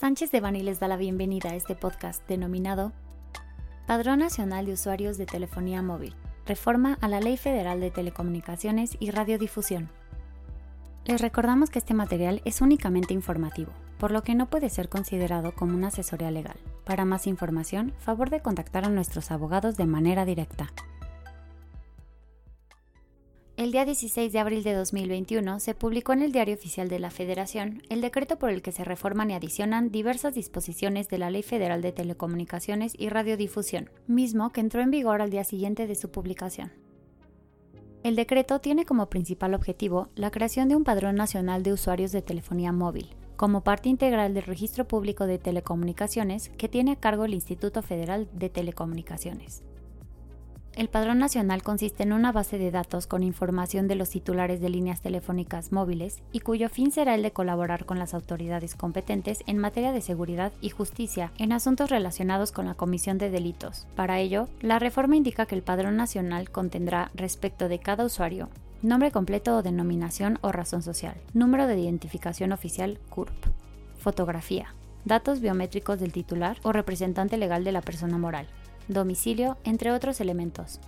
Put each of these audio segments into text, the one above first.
Sánchez de Bani les da la bienvenida a este podcast denominado Padrón Nacional de Usuarios de Telefonía Móvil, reforma a la Ley Federal de Telecomunicaciones y Radiodifusión. Les recordamos que este material es únicamente informativo, por lo que no puede ser considerado como una asesoría legal. Para más información, favor de contactar a nuestros abogados de manera directa. El día 16 de abril de 2021 se publicó en el Diario Oficial de la Federación el decreto por el que se reforman y adicionan diversas disposiciones de la Ley Federal de Telecomunicaciones y Radiodifusión, mismo que entró en vigor al día siguiente de su publicación. El decreto tiene como principal objetivo la creación de un padrón nacional de usuarios de telefonía móvil, como parte integral del Registro Público de Telecomunicaciones que tiene a cargo el Instituto Federal de Telecomunicaciones. El Padrón Nacional consiste en una base de datos con información de los titulares de líneas telefónicas móviles y cuyo fin será el de colaborar con las autoridades competentes en materia de seguridad y justicia en asuntos relacionados con la comisión de delitos. Para ello, la reforma indica que el Padrón Nacional contendrá respecto de cada usuario nombre completo o denominación o razón social, número de identificación oficial CURP, fotografía, datos biométricos del titular o representante legal de la persona moral, domicilio, entre otros elementos.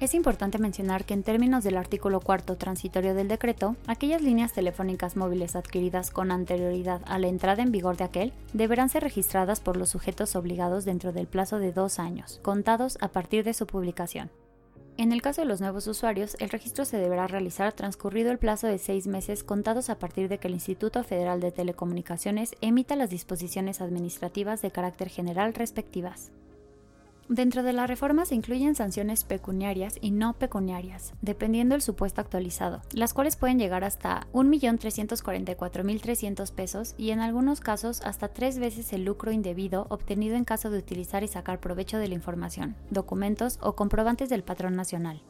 Es importante mencionar que en términos del artículo cuarto transitorio del decreto, aquellas líneas telefónicas móviles adquiridas con anterioridad a la entrada en vigor de aquel deberán ser registradas por los sujetos obligados dentro del plazo de dos años, contados a partir de su publicación. En el caso de los nuevos usuarios, el registro se deberá realizar transcurrido el plazo de seis meses contados a partir de que el Instituto Federal de Telecomunicaciones emita las disposiciones administrativas de carácter general respectivas. Dentro de la reforma se incluyen sanciones pecuniarias y no pecuniarias, dependiendo del supuesto actualizado, las cuales pueden llegar hasta 1.344.300 pesos y en algunos casos hasta tres veces el lucro indebido obtenido en caso de utilizar y sacar provecho de la información, documentos o comprobantes del patrón nacional.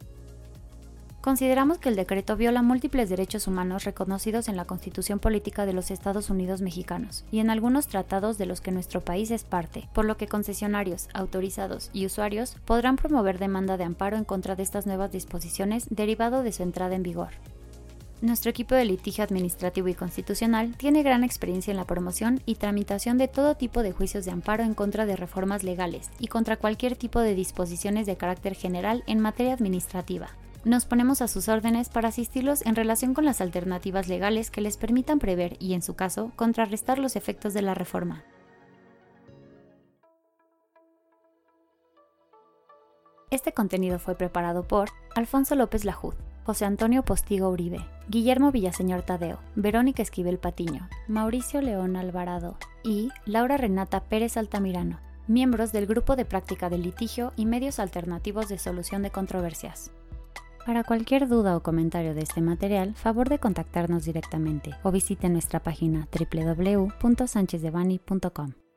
Consideramos que el decreto viola múltiples derechos humanos reconocidos en la Constitución Política de los Estados Unidos mexicanos y en algunos tratados de los que nuestro país es parte, por lo que concesionarios, autorizados y usuarios podrán promover demanda de amparo en contra de estas nuevas disposiciones derivado de su entrada en vigor. Nuestro equipo de litigio administrativo y constitucional tiene gran experiencia en la promoción y tramitación de todo tipo de juicios de amparo en contra de reformas legales y contra cualquier tipo de disposiciones de carácter general en materia administrativa. Nos ponemos a sus órdenes para asistirlos en relación con las alternativas legales que les permitan prever y, en su caso, contrarrestar los efectos de la reforma. Este contenido fue preparado por Alfonso López Lajud, José Antonio Postigo Uribe, Guillermo Villaseñor Tadeo, Verónica Esquivel Patiño, Mauricio León Alvarado y Laura Renata Pérez Altamirano, miembros del Grupo de Práctica del Litigio y Medios Alternativos de Solución de Controversias. Para cualquier duda o comentario de este material, favor de contactarnos directamente o visite nuestra página www.sanchezdevani.com.